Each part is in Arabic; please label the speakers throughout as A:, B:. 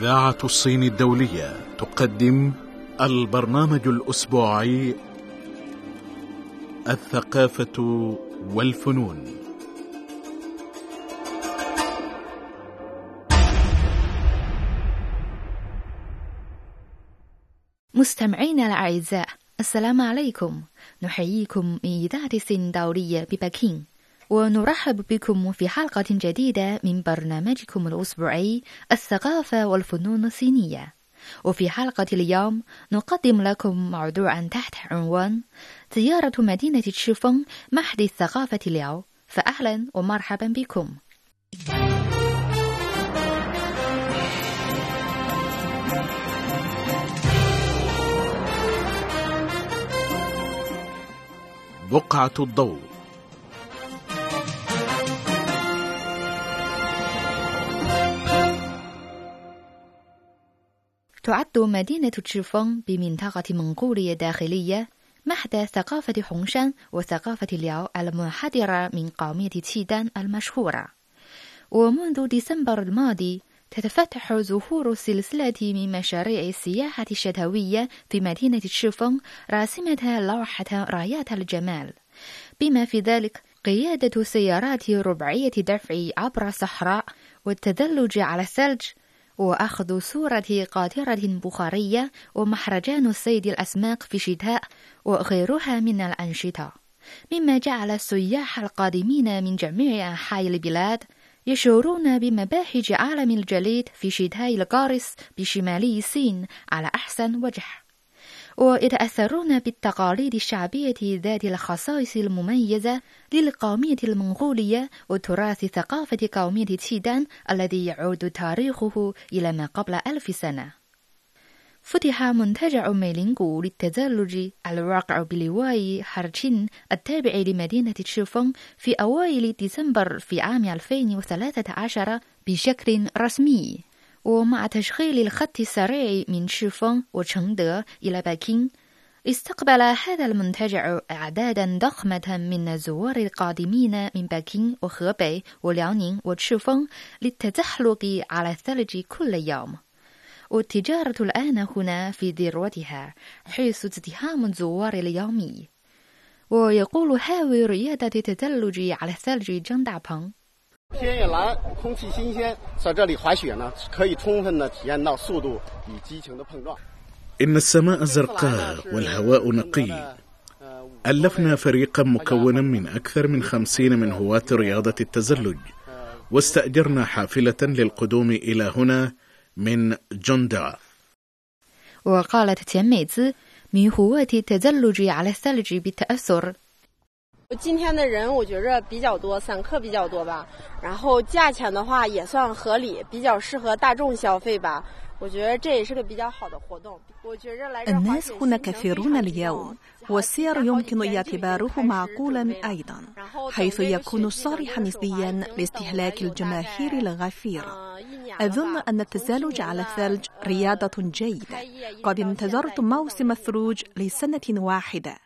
A: إذاعة الصين الدولية تقدم البرنامج الأسبوعي الثقافة والفنون.
B: مستمعينا الأعزاء السلام عليكم. نحييكم من إذاعة الصين الدولية ببكين. ونرحب بكم في حلقة جديدة من برنامجكم الأسبوعي الثقافة والفنون الصينية. وفي حلقة اليوم نقدم لكم موضوعا تحت عنوان زيارة مدينة تشيفeng محد الثقافة اليوم. فأهلا ومرحبا بكم.
A: بقعة الضوء.
B: تعد مدينة تشيفeng بمنطقة منغوليا الداخلية محد ثقافة حونشان وثقافة الياو المنحدرة من قومية تشيدان المشهورة. ومنذ ديسمبر الماضي تتفتح ظهور سلسلة من مشاريع السياحة الشتوية في مدينة تشيفeng راسمة لوحة رايات الجمال. بما في ذلك قيادة سيارات ربعية دفع عبر الصحراء والتدلج على الثلج وأخذ صورة قاطرة بخارية ومهرجان صيد الأسماك في الشتاء وغيرها من الأنشطة. مما جعل السياح القادمين من جميع أنحاء البلاد يشعرون بمباهج عالم الجليد في شتاء القارس بشمالي الصين على أحسن وجه. ويتأثرون بالتقاليد الشعبية ذات الخصائص المميزة للقومية المنغولية وتراث ثقافة قومية تشيدان الذي يعود تاريخه إلى ما قبل ألف سنة. فتح منتجع ميلينغو للتزلج الواقع بلواء هارتشين التابع لمدينة تشيفنغ في أوائل ديسمبر في عام 2013 بشكل رسمي. ومع تشغيل الخط السريع من تشيفنغ وشنغده إلى بكين استقبل هذا المنتجع أعدادا ضخمة من الزوار القادمين من بكين وهبي ولياونينغ وشيفeng للتزحلق على الثلج كل يوم. والتجارة الآن هنا في ذروتها حيث ازدحام الزوار اليومي. ويقول هاوي ريادة التزلج على الثلج جان دابeng
C: 天也蓝，空气新鲜，在这里滑雪呢，可以充分的体验到速度与激情的碰撞。
A: إن السماء زرقاء والهواء نقي ألفنا فريقا مكونا من أكثر من خمسين من هواة رياضة التزلج واستأجرنا حافلة للقدوم إلى هنا من جوندا
B: وقالت تيان ميزي من هواة التزلج على الثلج بالتأثر
D: 今天的人我觉着比较多，散客比较多吧。然后价钱的话也算合理，比较适合大众消费吧。我觉得这也是个比较好的活动。我觉着来这滑
E: الناس
D: 雪
E: هنا
D: 行程非
E: كثيرون
D: 常
E: اليوم
D: 多
E: والسير يمكن اعتباره معقولا أيضا حيث يكون صالحا نسبيا لاستهلاك الجماهير الغفيرة
D: 呃一年
E: أظن أن التزلج على الثلج رياضة جيدة قد انتظرت موسم الثلوج لسنة واحدة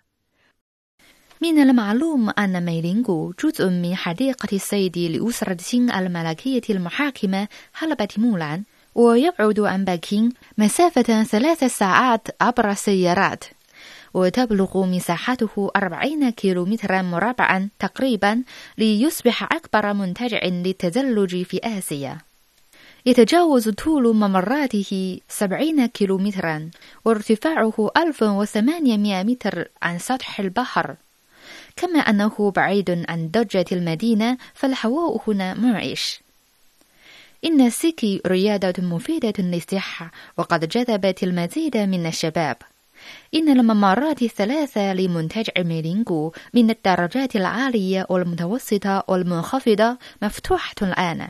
B: من المعلوم أن ميلينغو جزء من حديقة الصيد لأسرة سين الملكية المحاكمة حلبة مولان ويبعد عن بكين مسافة ثلاث ساعات عبر السيارات. وتبلغ مساحته 40 كيلومترا مربعا تقريبا ليصبح أكبر منتجع للتزلج في آسيا. يتجاوز طول ممراته 70 كيلومترا وارتفاعه 1800 متر عن سطح البحر. كما أنه بعيد عن ضجة المدينة فالهواء هنا منعش إن السيكي رياضة مفيدة للصحة وقد جذبت المزيد من الشباب. إن الممرات الثلاثة لمنتجع ميلينغو من الدرجات العالية والمتوسطة والمنخفضة مفتوحة الآن.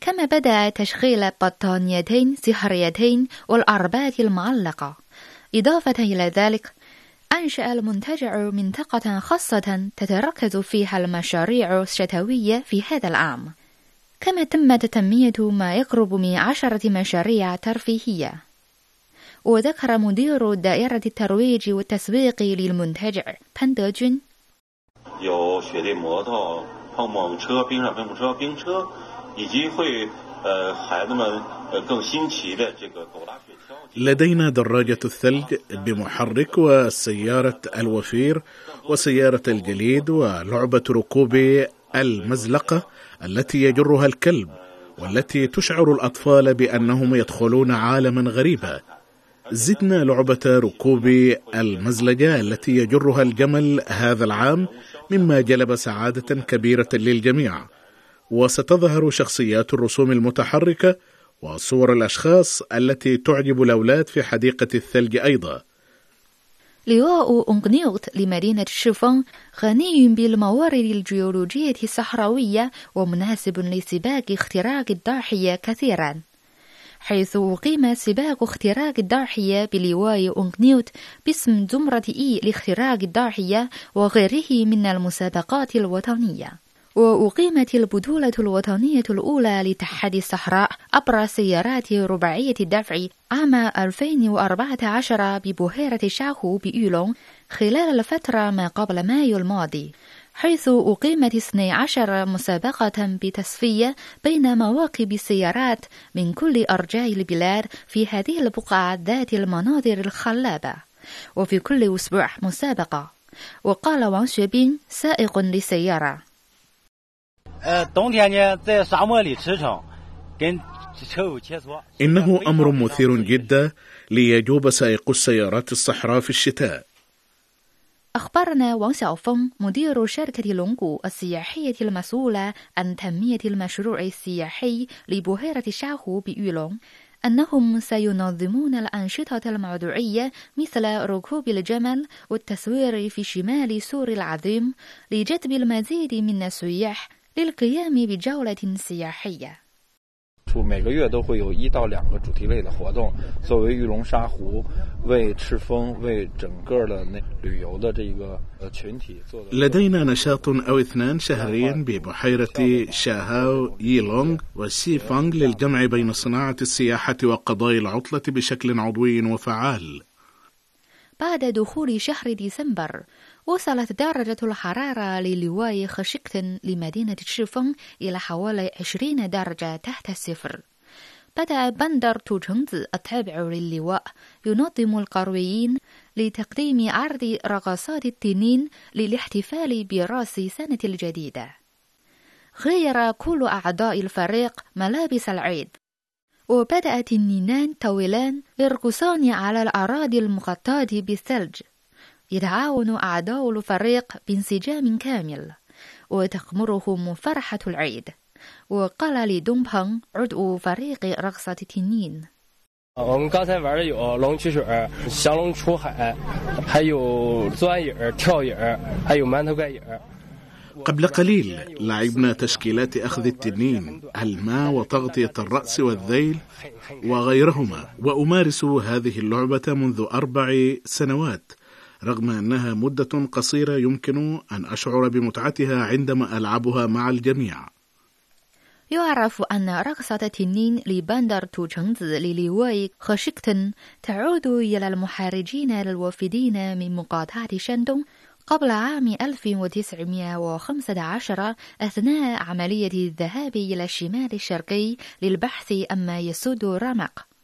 B: كما بدأ تشغيل بطانيتين سحريتين والأربات المعلقة. إضافة إلى ذلك أنشأ المنتجع منطقة خاصة تتركز فيها المشاريع الشتوية في هذا العام. كما تم تنمية ما يقرب من عشرة مشاريع ترفيهية. وذكر مدير دائرة الترويج والتسويق للمنتجع بان دجون
A: لدينا دراجة الثلج بمحرك وسيارة الوفير وسيارة الجليد ولعبة ركوب المزلقة التي يجرها الكلب والتي تشعر الأطفال بأنهم يدخلون عالما غريبا. زدنا لعبة ركوب المزلجة التي يجرها الجمل هذا العام مما جلب سعادة كبيرة للجميع. وستظهر شخصيات الرسوم المتحركة وصور الأشخاص التي تعجب الأولاد في حديقة الثلج أيضا.
B: لواء أنقنيوت لمدينة شيفون غني بالموارد الجيولوجية الصحراوية ومناسب لسباق اختراق الضاحية كثيرا. حيث أقيم سباق اختراق الضاحية بلواء أنقنيوت باسم زمرة إي لاختراق الضاحية وغيره من المسابقات الوطنية. وأقيمت البطولة الوطنية الأولى لتحدي الصحراء عبر سيارات رباعية الدفع عام 2014 ببحيرة شاهو بيولون خلال الفترة ما قبل مايو الماضي حيث أقيمت 12 مسابقة بتصفية بين مواكب السيارات من كل أرجاء البلاد في هذه البقعة ذات المناظر الخلابة وفي كل أسبوع مسابقة. وقال وان شوبين سائق للسيارة
A: إنه أمر مثير جدا ليجوب سائق السيارات الصحراء في الشتاء.
B: أخبرنا وان شياو فنغ مدير شركة لونغو السياحية المسؤولة عن تنمية المشروع السياحي لبحيرة شاهو بيولونغ أنهم سينظمون الأنشطة الموضوعية مثل ركوب الجمل والتصوير في شمال سور العظيم لجذب المزيد من السياح للقيام بجولة سياحية.
F: 处每个月都会有一到两个主题类的活动，作为玉龙沙湖为赤峰、为整个的那旅游的这个呃群体做的。
A: لدينا نشاط أو اثنان شهريا ببحيرة شاهاو ييلونغ وسي فانغ للجمع بين صناعة السياحة وقضاء العطلة بشكل عضوي وفعال
B: بعد دخول شهر ديسمبر وصلت درجة الحرارة للواء خشكتن لمدينة شيفeng إلى حوالي 20 درجة تحت الصفر. بدأ بندر توشنغز التابع للواء ينظم القرويين لتقديم عرض رقصات التنين للاحتفال برأس سنة الجديدة. غير كل أعضاء الفريق ملابس العيد. وبدأ التنينان طويلان يرقصان على الأراضي المغطاة بالثلج. يتعاون أعضاء الفريق بانسجام كامل وتغمرهم فرحة العيد وقال لي دونغ بانغ عضو فريق رقصة التنين
G: 我们刚才玩的有龙取水、降龙出海，还有钻影儿、跳影儿，还有馒头盖影儿。
A: قبل قليل لعبنا تشكيلات أخذ التنين الماء وتغطية الرأس والذيل وغيرهما وأمارس هذه اللعبة منذ أربع سنوات رغم أنها مدة قصيرة يمكن أن أشعر بمتعتها عندما ألعبها مع الجميع.
B: يعرف أن رقصة التنين لبندر توشنغز للواء خشكتن تعود إلى المهاجرين الوافدين من مقاطعة شاندونغ قبل عام 1915 أثناء عملية الذهاب إلى الشمال الشرقي للبحث عما يسد الرمق.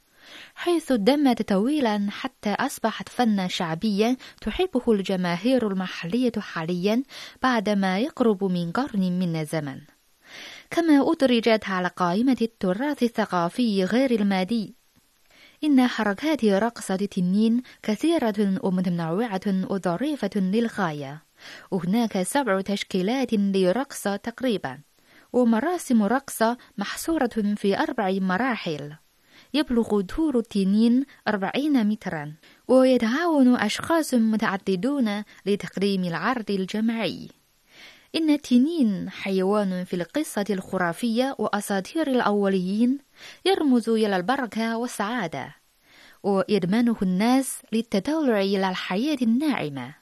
B: حيث دمت طويلا حتى أصبحت فنا شعبيا تحبه الجماهير المحلية حاليا بعد ما يقرب من قرن من الزمن. كما أدرجت على قائمة التراث الثقافي غير المادي. إن حركات رقصة التنين كثيرة ومتنوعة وظريفة للغاية. وهناك سبع تشكيلات لرقصة تقريبا. ومراسم رقصة محصورة في أربع مراحل. يبلغ طول التنين أربعين مترا. ويتعاون أشخاص متعددون لتقديم العرض الجماعي. إن التنين حيوان في القصة الخرافية وأساطير الأوليين يرمز إلى البركة والسعادة ويدمنه الناس للتطلع إلى الحياة الناعمة.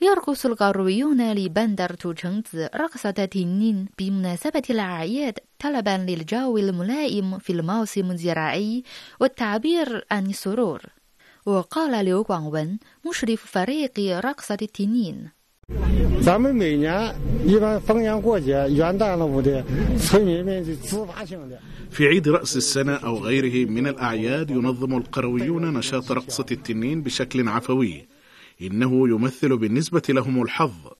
B: يرقص الغربيون لبندر توشنز رقصة تنين بمناسبة الأعياد طلبا للجو الملائم في الموسم الزراعي والتعبير عن السرور وقال ليو غوانون مشرف فريق رقصة التنين
H: 咱们每年一般逢年过节、元旦了不的，村民们就自发性的。
A: في عيد رأس السنة أو غيره من الأعياد ينظم القرويون نشاط رقصة التنين بشكل عفوي إنه يمثل بالنسبة لهم الحظ.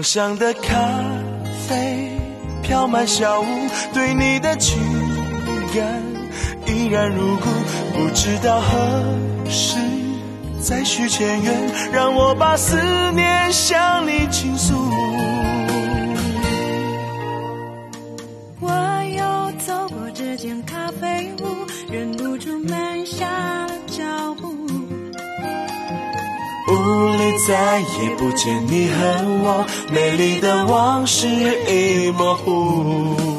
I: 芳香的咖啡飘满小屋，对你的情感依然如故。不知道何时再续前缘，让我把思念向你倾诉。再也不见你和我，美丽的往事已模糊。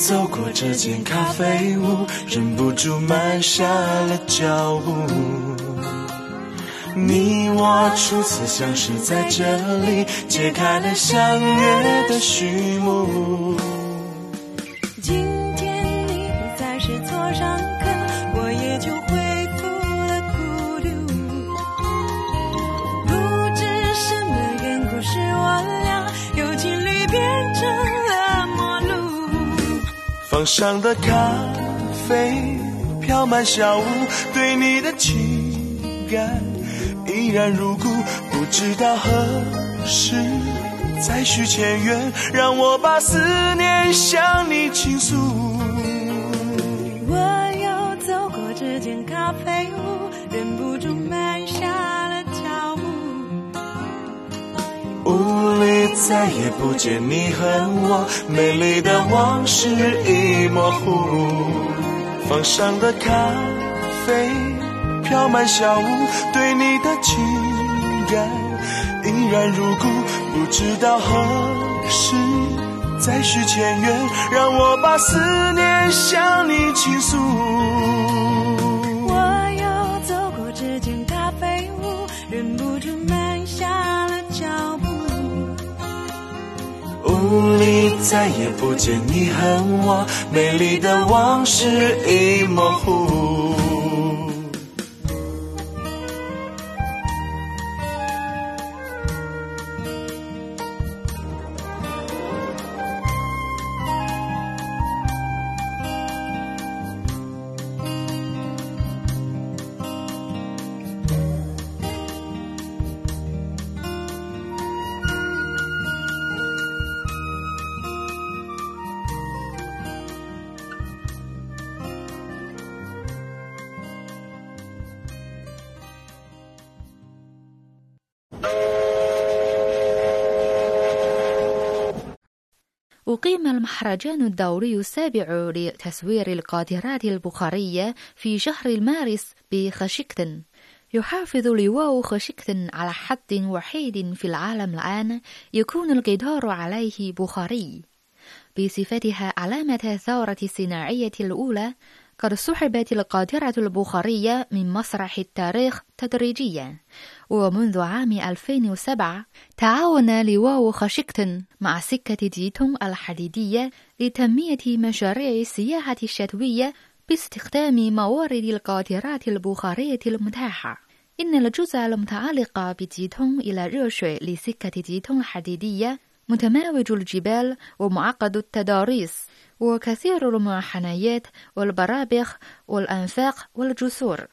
I: 走过这间咖啡屋，忍不住慢下了脚步。你我初次相识在这里，揭开了相约的序幕。放上的咖啡飘满小屋，对你的情感依然如故。不知道何时再续前缘，让我把思念向你倾诉。
J: 我又走过这间咖啡屋，忍不住慢下了脚步。
I: 屋里再也不见你和我，美丽的往事已模糊。放上的咖啡飘满小屋，对你的情感依然如故。不知道何时再续前缘，让我把思念向你倾诉。再也不见你和我，美丽的往事已模糊。
B: أقيم المهرجان الدولي السابع لتصوير القاطرات البخارية في شهر مارس بخشكتن يحافظ لواء خشكتن على حد وحيد في العالم الآن يكون القطار عليه بخاري. بصفتها علامة الثورة الصناعية الأولى قد سحبت القاطرة البخارية من مسرح التاريخ تدريجيا. ومنذ عام 2007 تعاون لواء خشكتن مع سكة جيتون الحديدية لتنمية مشاريع السياحة الشتوية باستخدام موارد القاطرات البخارية المتاحة. إن الجزء المتعلق بجيتون إلى ريوشوي لسكة جيتون الحديدية متماوج الجبال ومعقد التضاريس. وكثير المنحنيات والبرابخ والأنفاق والجسور.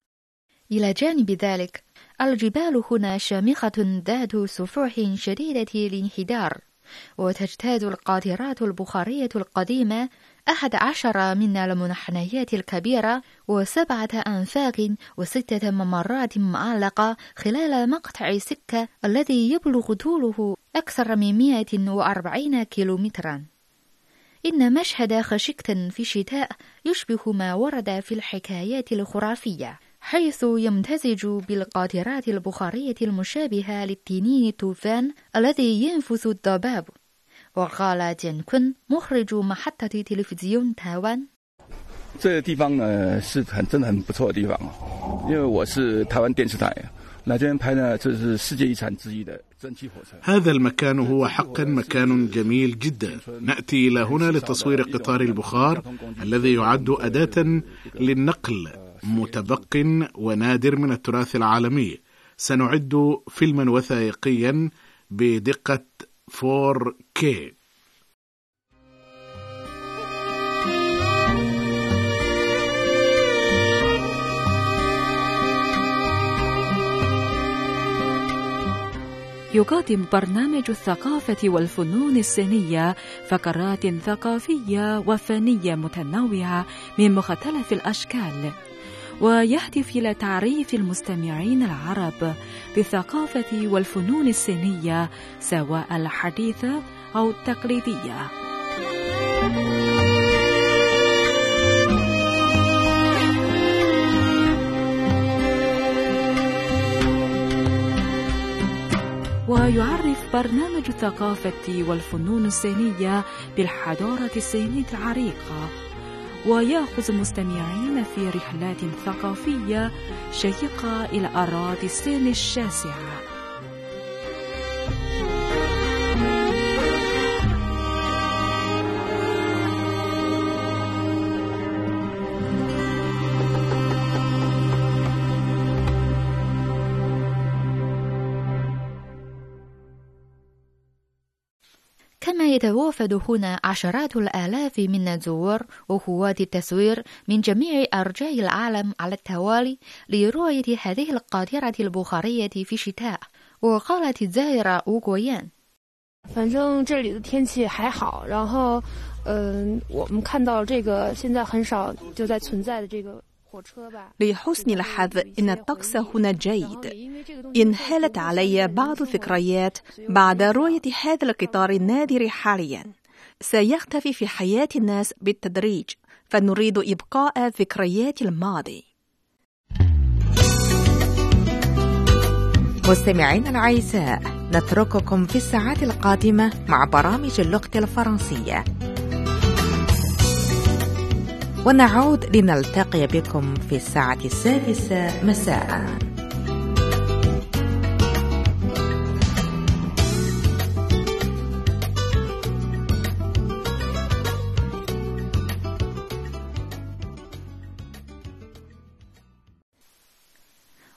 B: إلى جانب ذلك الجبال هنا شامخة ذات سفوح شديدة الانحدار وتجتاز القاطرات البخارية القديمة أحد عشر من المنحنيات الكبيرة وسبعة أنفاق وستة ممرات معلقة خلال مقطع سكة الذي يبلغ طوله أكثر من 140 كيلومترا. إن مشهد خشكتن في الشتاء يشبه ما ورد في الحكايات الخرافية حيث يمتزج بالقاطرات البخارية المشابهة للتنين الطوفان الذي ينفث الضباب وقال جين كون مخرج محطة تلفزيون تايوان
K: 这个地方呢是很真的很不错的地方哦，因为我是台湾电视台
A: هذا المكان هو حقا مكان جميل جدا. نأتي إلى هنا لتصوير قطار البخار الذي يعد أداة للنقل متبق ونادر من التراث العالمي. سنعد فيلما وثائقيا بدقة 4K
E: يقدم برنامج الثقافة والفنون الصينية فقرات ثقافية وفنية متنوعة من مختلف الأشكال ويهدف إلى تعريف المستمعين العرب بالثقافة والفنون الصينية سواء الحديثة أو التقليدية. ويعرف برنامج الثقافة والفنون الصينية بالحضارة الصينية العريقة. ويأخذ مستمعين في رحلات ثقافية شيقة إلى أراضي الصين الشاسعة.
B: يتوافد هنا عشرات الآلاف من الزوار وهواة التصوير من جميع أرجاء العالم على التوالي لرؤية هذه القاطرة البخارية في الشتاء وقالت الزائرة أوغويان
L: 反正这里的天气还好，然后，嗯、我们看到这个现在很少就在存在的这个火车吧。
E: لحسن الحظ إن الطقس هنا جيد. إنهالت علي بعض الذكريات بعد رؤية هذا القطار النادر حاليا. سيختفي في حياة الناس بالتدريج فنريد إبقاء ذكريات الماضي.
M: مستمعينا الأعزاء نترككم في الساعات القادمة مع برامج اللغة الفرنسية. ونعود لنلتقي بكم في الساعة السادسة مساءً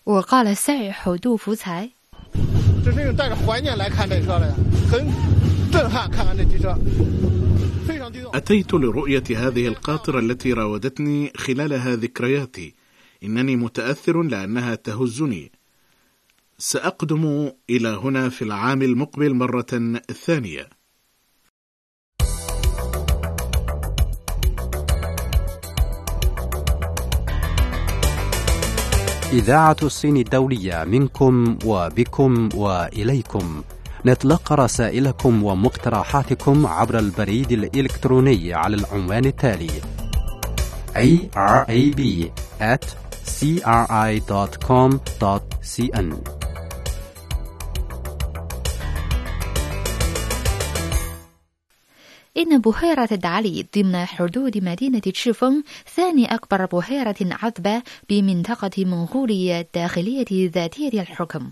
B: وقال السائح دو فوساي
C: 这是带着怀念来看这车的，很震撼。看看这机车，非常激动。
A: أتيت لرؤية هذه القاطرة التي راودتني خلالها ذكرياتي. إنني متأثر لأنها تهزني. سأقدم إلى هنا في العام المقبل مرة ثانية.
N: إذاعة الصين الدولية منكم وبكم وإليكم. نتلقى رسائلكم ومقترحاتكم عبر البريد الإلكتروني على العنوان التالي irab at cri.com.cn
B: إن بحيرة دعلي ضمن حدود مدينة تشيفون ثاني أكبر بحيرة عذبة بمنطقة منغوليا الداخلية ذاتية الحكم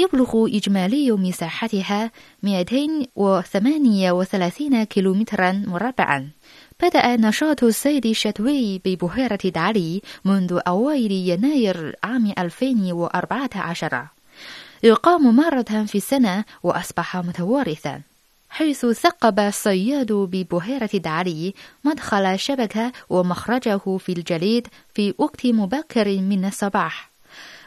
B: يبلغ إجمالي مساحتها 238 كيلومترا مربعا. بدأ نشاط الصيد الشتوي ببحيرة دعلي منذ أوائل يناير عام 2014 يقام مرة في السنة وأصبح متوارثا. حيث ثقب الصياد ببحيرة دعلي مدخل الشبكة ومخرجه في الجليد في وقت مبكر من الصباح.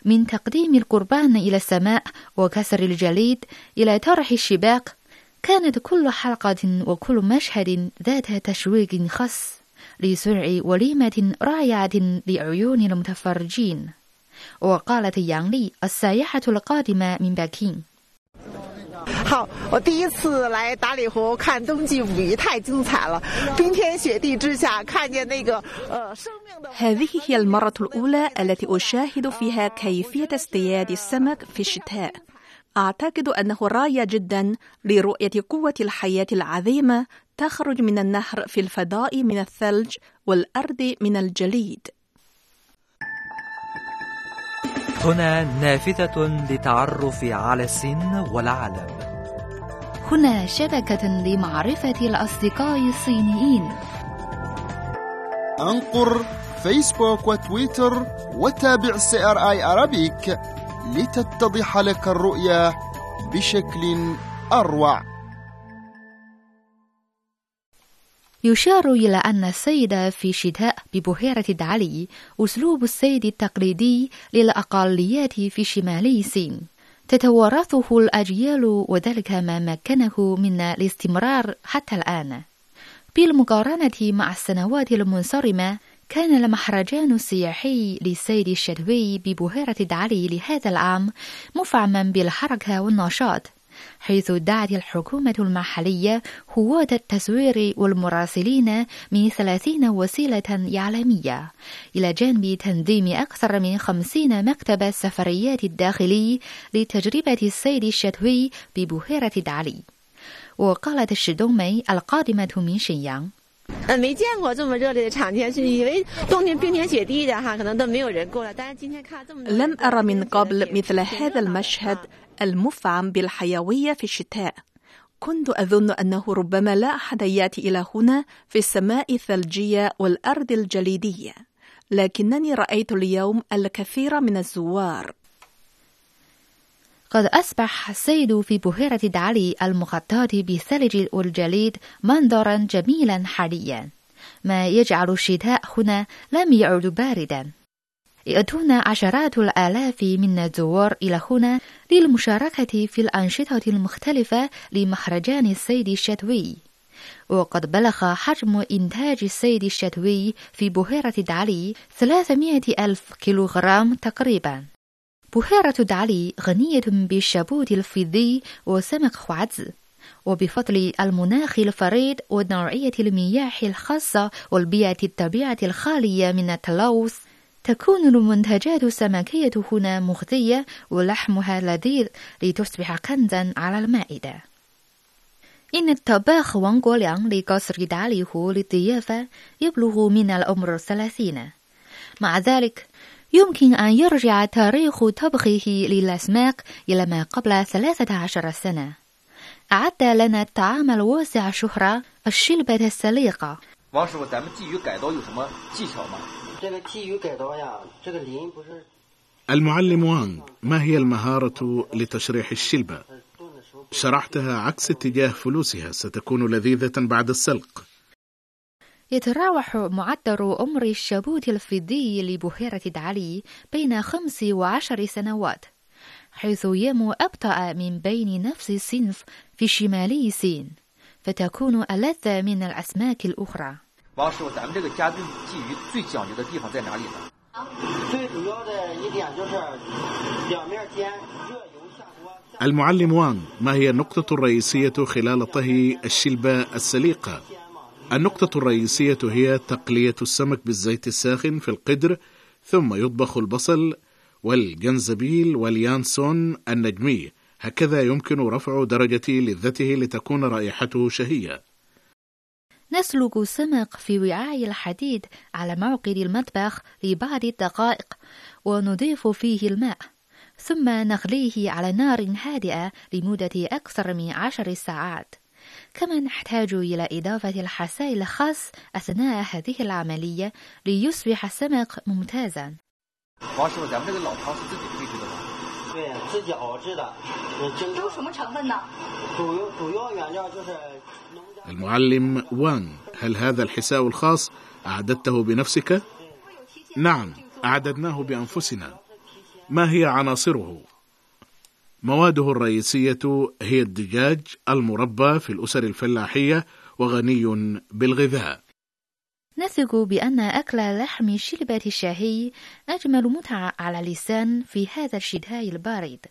B: من تقديم القربان إلى السماء وكسر الجليد إلى طرح الشباك كانت كل حلقة وكل مشهد ذات تشويق خاص لسرع وليمة رائعة لعيون المتفرجين. وقالت يانغ لي السائحة القادمة من بكين.
O: 好，我第一次来达里湖看冬季五一，太精彩了！冰天雪地之下，看见那个呃生命的。
E: هذه هي المرة الأولى التي أشاهد فيها كيفية اصطياد السمك في الشتاء. أعتقد أنه رائع جدا لرؤية قوة الحياة العظيمة تخرج من النهر في الفضاء من الثلج والأرض من الجليد.
P: هنا نافذة للتعرف على الصين والعالم.
B: هنا شبكة لمعرفة الأصدقاء الصينيين.
Q: انقر فيسبوك وتويتر وتابع CRI Arabic لتتضح لك الرؤية بشكل أروع
B: يشار إلى أن الصيد في الشتاء ببحيرة دعلي أسلوب الصيد التقليدي للأقليات في شمالي الصين تتوارثه الأجيال وذلك ما مكنه من الاستمرار حتى الآن. بالمقارنة مع السنوات المنصرمة كان المهرجان السياحي للصيد الشتوي ببحيرة دعلي لهذا العام مفعما بالحركة والنشاط حيث دعت الحكومة المحلية هواة التصوير والمراسلين من ثلاثين وسيلة إعلامية إلى جانب تنظيم أكثر من خمسين مكتب السفريات الداخلي لتجربة الصيد الشتوي ببحيرة دعلي وقالت الشدومي القادمة من شينيانغ
O: 呃，没见过这么热烈的场天，是以为冬天冰天雪地的哈，可能都没有人过来。但是今天看这么多。
E: لم أرى من قبل مثل هذا المشهد المفعم بالحيوية في الشتاء. كنت أظن أنه ربما لا أحد يأتي إلى هنا في السماء الثلجية والأرض الجليدية، لكنني رأيت اليوم الكثير من الزوار.
B: قد أصبح الصيد في بحيرة دعلي المغطاة بالثلج والجليد منظرا جميلا حاليا ما يجعل الشتاء هنا لم يعد باردا يأتون عشرات الآلاف من الزوار إلى هنا للمشاركة في الأنشطة المختلفة لمهرجان الصيد الشتوي. وقد بلغ حجم إنتاج الصيد الشتوي في بحيرة دعلي 300 ألف كيلوغرام تقريبا. بحيرة دعلي غنية بالشبوت الفضي وسمك خوعز وبفضل المناخ الفريد ونوعية المياه الخاصة والبيئة الطبيعة الخالية من التلوث تكون المنتجات السمكية هنا مغذية ولحمها لذيذ لتصبح كنزا على المائدة. إن الطباخ وان غوليانغ لقصر دعلي هو للضيافة يبلغ من العمر الثلاثين مع ذلك يمكن أن يرجع تاريخ طبخه للأسماك إلى ما قبل 13 سنة. أعد لنا الطعام الواسع الشهرة الشلبة السليقة.
A: المعلم وانغ ما هي المهارة لتشريح الشلبة؟ شرحتها عكس اتجاه فلوسها ستكون لذيذة بعد السلق
B: يتراوح معدل عمر الشابوت الفضي لبحيرة دعلي بين خمس وعشر سنوات حيث يمو أبطأ من بين نفس الصنف في شمالي الصين فتكون ألذ من الأسماك الأخرى
R: 王师傅，咱们这个家炖鲫鱼最讲究的地方在哪里呢？
S: 最主要
A: المعلم وانغ ما هي النقطة الرئيسية خلال طهي الشلبة السليقة؟ النقطة الرئيسية هي تقلية السمك بالزيت الساخن في القدر ثم يطبخ البصل والجنزبيل واليانسون النجمي هكذا يمكن رفع درجة لذته لتكون رائحته شهية
B: نسلق السمك في وعاء الحديد على موقد المطبخ لبعض الدقائق ونضيف فيه الماء ثم نغليه على نار هادئة لمدة أكثر من عشر ساعات. كما نحتاج إلى إضافة الحسائل الخاص أثناء هذه العملية ليصبح السمك ممتازا.
A: المعلم وان هل هذا الحساء الخاص أعددته بنفسك؟ نعم أعددناه بأنفسنا ما هي عناصره؟ مواده الرئيسية هي الدجاج المربى في الأسر الفلاحية وغني بالغذاء
B: نثق بأن أكل لحم شلبة الشهي أجمل متعة على لسان في هذا الشتاء البارد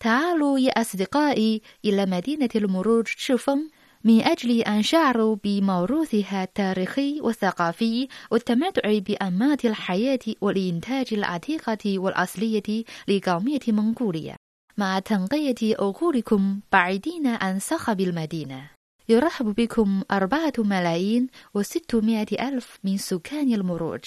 B: تعالوا يا أصدقائي إلى مدينة المرور شفن من أجل أن شعروا بموروثها التاريخي والثقافي والتمتع بأنماط الحياة والإنتاج العتيقة والأصلية لقومية منغوليا. مع تنقية عقولكم بعيدين عن صخب المدينة. يرحب بكم أربعة ملايين وستمائة ألف من سكان المروج.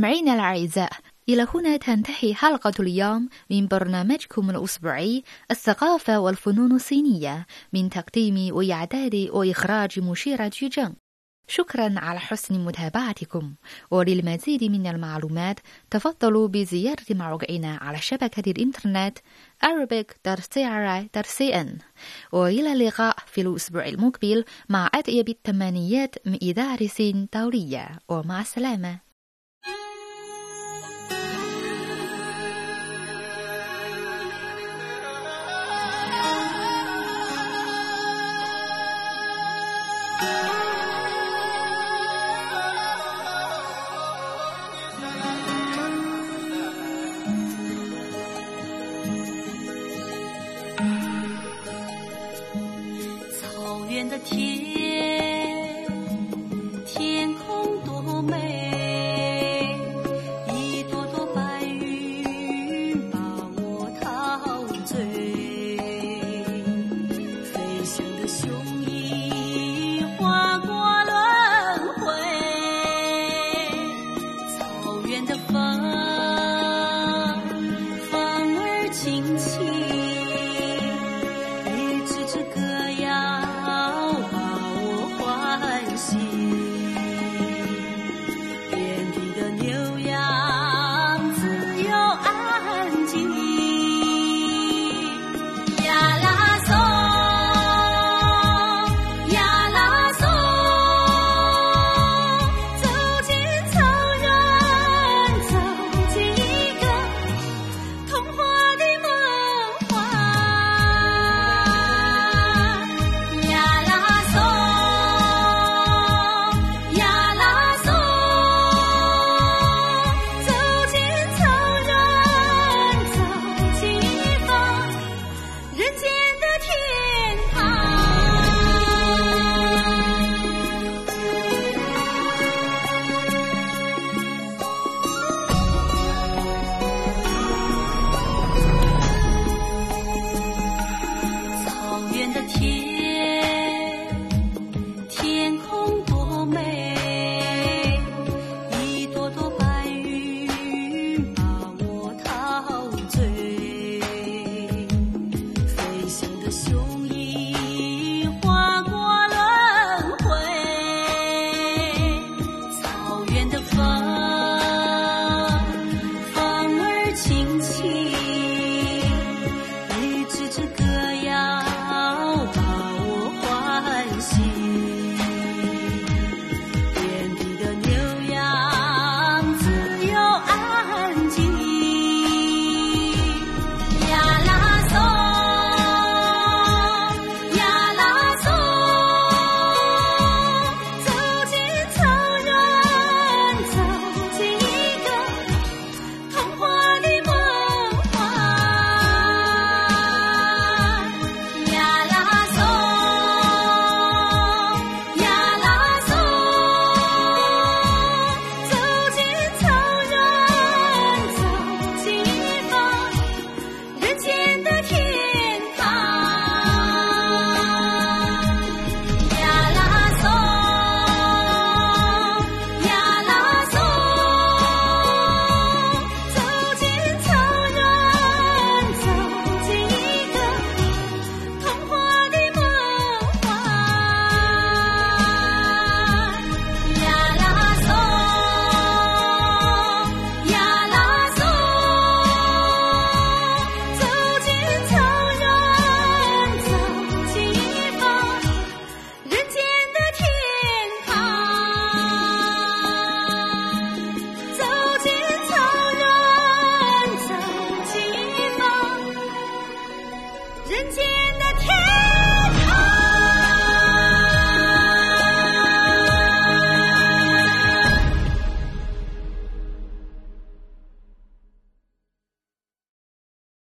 B: مستمعينا الأعزاء إلى هنا تنتهي حلقة اليوم من برنامجكم الأسبوعي الثقافة والفنون الصينية من تقديم وإعداد وإخراج مشيرة جوجن شكرا على حسن متابعتكم وللمزيد من المعلومات تفضلوا بزيارة موقعنا على شبكة الإنترنت arabic.cri.cn وإلى اللقاء في الأسبوع المقبل مع أطيب التمنيات من سين دولية ومع السلامة.